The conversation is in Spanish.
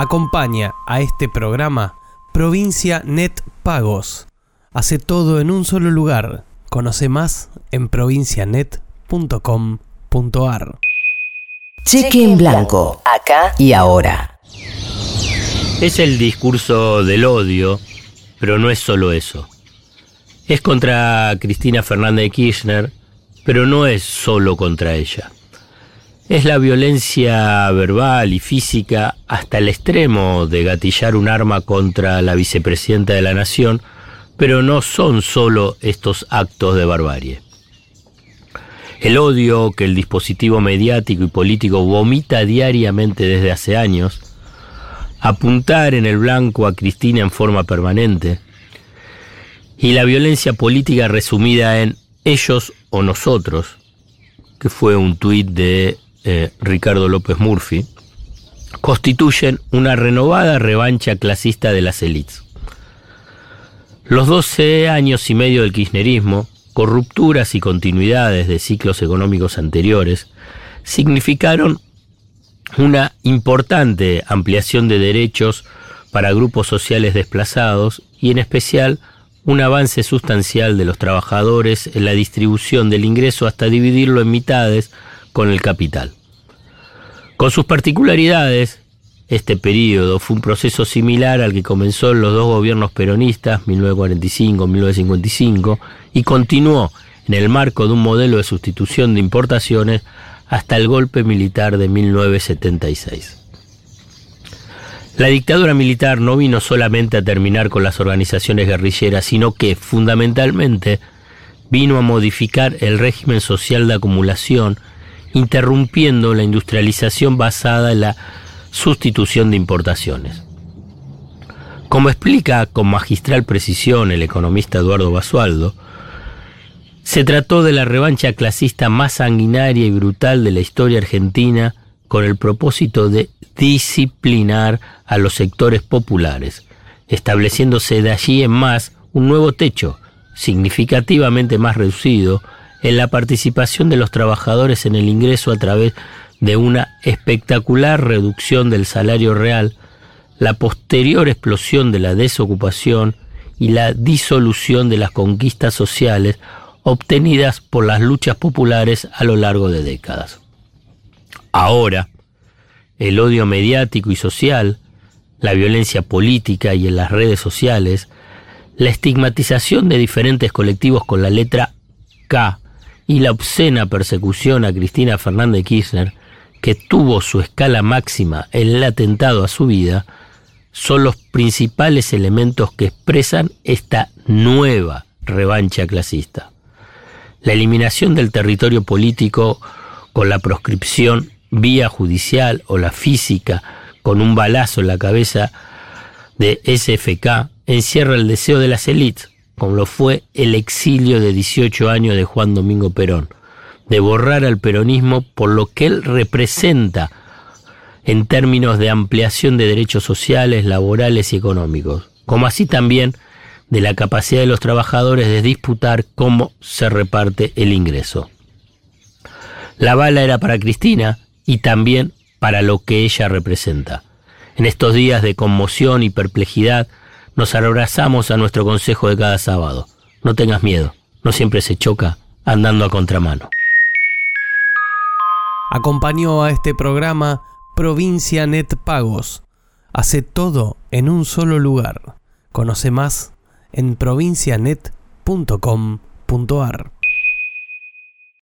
Acompaña a este programa Provincia Net Pagos. Hace todo en un solo lugar. Conoce más en provincianet.com.ar. Cheque en blanco, acá y ahora. Es el discurso del odio, pero no es solo eso. Es contra Cristina Fernández de Kirchner, pero no es solo contra ella. Es la violencia verbal y física hasta el extremo de gatillar un arma contra la vicepresidenta de la Nación, pero no son solo estos actos de barbarie. El odio que el dispositivo mediático y político vomita diariamente desde hace años, apuntar en el blanco a Cristina en forma permanente, y la violencia política resumida en ellos o nosotros, que fue un tuit de eh, Ricardo López Murphy, constituyen una renovada revancha clasista de las élites. Los 12 años y medio del kirchnerismo, con rupturas y continuidades de ciclos económicos anteriores, significaron una importante ampliación de derechos para grupos sociales desplazados y en especial un avance sustancial de los trabajadores en la distribución del ingreso hasta dividirlo en mitades con el capital. Con sus particularidades, este periodo fue un proceso similar al que comenzó en los dos gobiernos peronistas, 1945-1955, y continuó en el marco de un modelo de sustitución de importaciones hasta el golpe militar de 1976. La dictadura militar no vino solamente a terminar con las organizaciones guerrilleras, sino que, fundamentalmente, vino a modificar el régimen social de acumulación interrumpiendo la industrialización basada en la sustitución de importaciones. Como explica con magistral precisión el economista Eduardo Basualdo, se trató de la revancha clasista más sanguinaria y brutal de la historia argentina con el propósito de disciplinar a los sectores populares, estableciéndose de allí en más un nuevo techo, significativamente más reducido, en la participación de los trabajadores en el ingreso a través de una espectacular reducción del salario real, la posterior explosión de la desocupación y la disolución de las conquistas sociales obtenidas por las luchas populares a lo largo de décadas. Ahora, el odio mediático y social, la violencia política y en las redes sociales, la estigmatización de diferentes colectivos con la letra K y la obscena persecución a Cristina Fernández Kirchner, que tuvo su escala máxima en el atentado a su vida, son los principales elementos que expresan esta nueva revancha clasista. La eliminación del territorio político con la proscripción vía judicial o la física con un balazo en la cabeza de SFK encierra el deseo de las élites como lo fue el exilio de 18 años de Juan Domingo Perón, de borrar al peronismo por lo que él representa en términos de ampliación de derechos sociales, laborales y económicos, como así también de la capacidad de los trabajadores de disputar cómo se reparte el ingreso. La bala era para Cristina y también para lo que ella representa. En estos días de conmoción y perplejidad, nos abrazamos a nuestro consejo de cada sábado. No tengas miedo, no siempre se choca andando a contramano. Acompañó a este programa Provincia Net Pagos. Hace todo en un solo lugar. Conoce más en provincianet.com.ar.